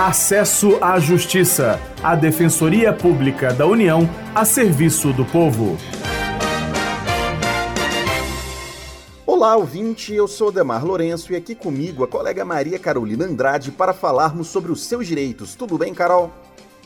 Acesso à Justiça, a Defensoria Pública da União a serviço do povo. Olá, ouvinte, eu sou Demar Lourenço e aqui comigo a colega Maria Carolina Andrade para falarmos sobre os seus direitos. Tudo bem, Carol?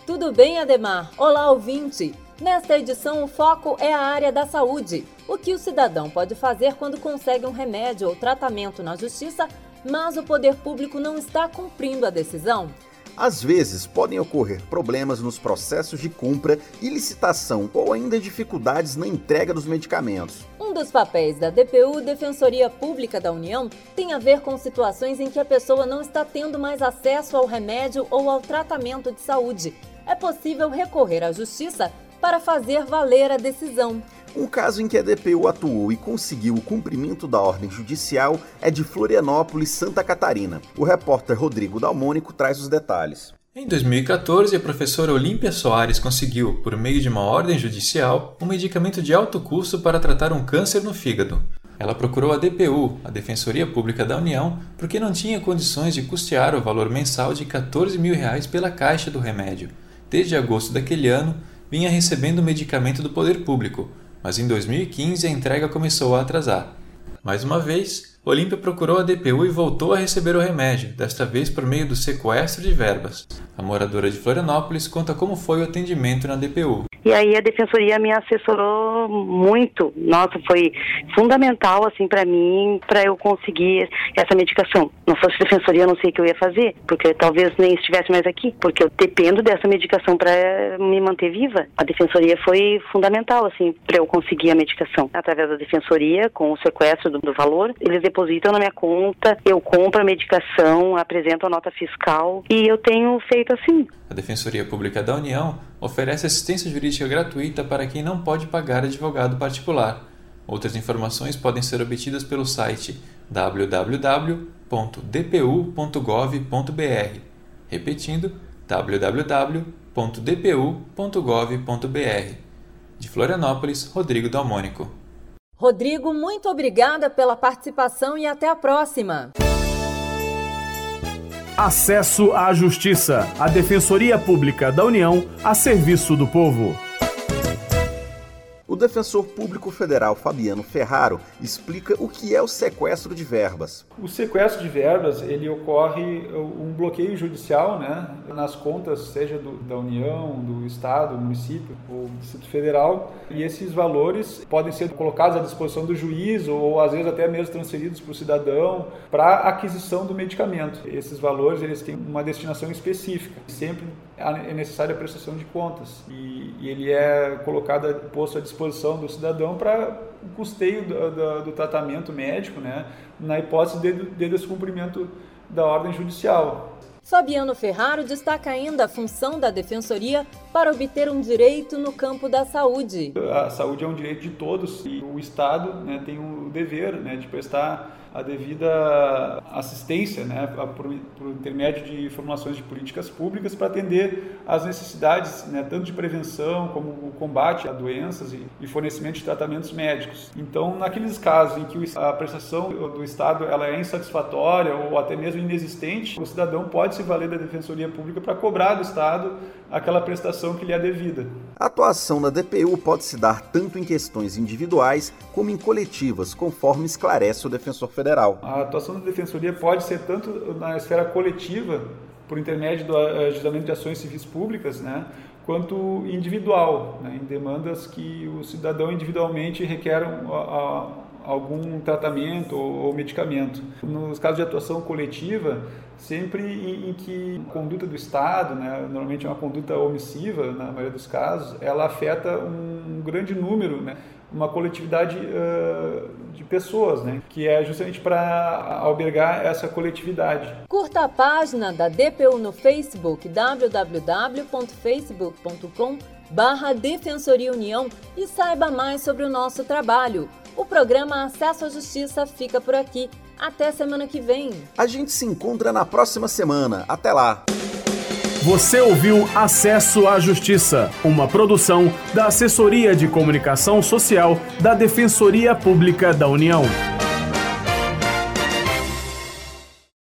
Tudo bem, Ademar? Olá, ouvinte! Nesta edição, o foco é a área da saúde. O que o cidadão pode fazer quando consegue um remédio ou tratamento na justiça, mas o poder público não está cumprindo a decisão? Às vezes podem ocorrer problemas nos processos de compra e licitação ou ainda dificuldades na entrega dos medicamentos. Um dos papéis da DPU, Defensoria Pública da União, tem a ver com situações em que a pessoa não está tendo mais acesso ao remédio ou ao tratamento de saúde. É possível recorrer à justiça para fazer valer a decisão. Um caso em que a DPU atuou e conseguiu o cumprimento da ordem judicial é de Florianópolis, Santa Catarina. O repórter Rodrigo Dalmônico traz os detalhes. Em 2014, a professora Olímpia Soares conseguiu, por meio de uma ordem judicial, um medicamento de alto custo para tratar um câncer no fígado. Ela procurou a DPU, a Defensoria Pública da União, porque não tinha condições de custear o valor mensal de 14 mil reais pela caixa do remédio. Desde agosto daquele ano, vinha recebendo o medicamento do poder público, mas em 2015 a entrega começou a atrasar. Mais uma vez, Olímpia procurou a DPU e voltou a receber o remédio, desta vez por meio do sequestro de verbas. A moradora de Florianópolis conta como foi o atendimento na DPU. E aí a defensoria me assessorou muito. Nossa, foi fundamental assim para mim, para eu conseguir essa medicação. Não fosse defensoria, eu não sei o que eu ia fazer, porque talvez nem estivesse mais aqui, porque eu dependo dessa medicação para me manter viva. A defensoria foi fundamental assim para eu conseguir a medicação. Através da defensoria, com o sequestro do, do valor, eles depositam na minha conta, eu compro a medicação, apresento a nota fiscal e eu tenho feito assim. A Defensoria Pública da União oferece assistência jurídica gratuita para quem não pode pagar advogado particular. Outras informações podem ser obtidas pelo site www.dpu.gov.br. Repetindo, www.dpu.gov.br. De Florianópolis, Rodrigo Dalmônico. Rodrigo, muito obrigada pela participação e até a próxima. Acesso à Justiça, a Defensoria Pública da União a serviço do povo. Defensor público federal Fabiano Ferraro explica o que é o sequestro de verbas. O sequestro de verbas ele ocorre um bloqueio judicial, né, nas contas seja do, da União, do Estado, do município ou Distrito Federal, e esses valores podem ser colocados à disposição do juiz ou às vezes até mesmo transferidos para o cidadão para aquisição do medicamento. Esses valores eles têm uma destinação específica. Sempre é necessária a prestação de contas e, e ele é colocado, posto à disposição do cidadão para o custeio do, do, do, tratamento médico, né, na hipótese de, de descumprimento da ordem judicial. Fabiano Ferraro destaca ainda a função da defensoria para obter um direito no campo da saúde. A saúde é um direito de todos e o Estado né, tem o dever né, de prestar a devida assistência, né, por, por, intermédio de formulações de políticas públicas para atender às necessidades, né, tanto de prevenção como o combate a doenças e, e, fornecimento de tratamentos médicos. Então, naqueles casos em que a prestação do Estado ela é insatisfatória ou até mesmo inexistente, o cidadão pode se valer da Defensoria Pública para cobrar do Estado aquela prestação que lhe é devida. A atuação da DPU pode se dar tanto em questões individuais como em coletivas, conforme esclarece o defensor federal. A atuação da defensoria pode ser tanto na esfera coletiva, por intermédio do ajuizamento de ações civis públicas, né, quanto individual, né, em demandas que o cidadão individualmente requer um, a, algum tratamento ou, medicamento. Nos casos de atuação coletiva, sempre em, em, que a conduta do Estado, né, normalmente é uma conduta omissiva, na maioria dos casos, ela afeta um, um grande número, né, uma coletividade uh, de pessoas, né, que é justamente para albergar essa coletividade. Curta a página da DPU no Facebook www.facebook.com barra Defensoria União e saiba mais sobre o nosso trabalho. O programa Acesso à Justiça fica por aqui. Até semana que vem. A gente se encontra na próxima semana. Até lá. Você ouviu Acesso à Justiça, uma produção da Assessoria de Comunicação Social da Defensoria Pública da União.